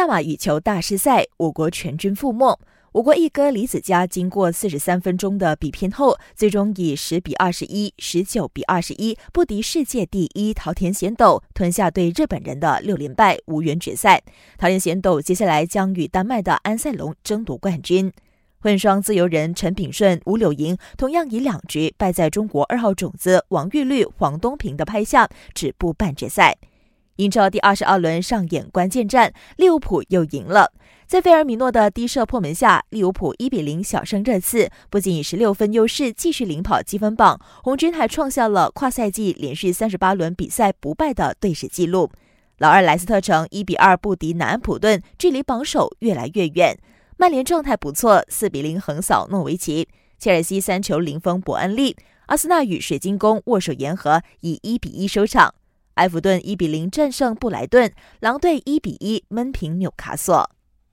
大马羽球大师赛，我国全军覆没。我国一哥李子嘉经过四十三分钟的比拼后，最终以十比二十一、十九比二十一不敌世界第一桃田贤斗，吞下对日本人的六连败，无缘决赛。桃田贤斗接下来将与丹麦的安塞龙争夺冠军。混双自由人陈炳顺、吴柳莹同样以两局败在中国二号种子王玉律、黄东萍的拍下，止步半决赛。英超第二十二轮上演关键战，利物浦又赢了。在费尔米诺的低射破门下，利物浦一比零小胜热刺，不仅以十六分优势继续领跑积分榜，红军还创下了跨赛季连续三十八轮比赛不败的队史纪录。老二莱斯特城一比二不敌南安普顿，距离榜首越来越远。曼联状态不错，四比零横扫诺维奇。切尔西三球零封伯恩利，阿森纳与水晶宫握手言和，以一比一收场。埃弗顿一比零战胜布莱顿，狼队一比一闷平纽卡索。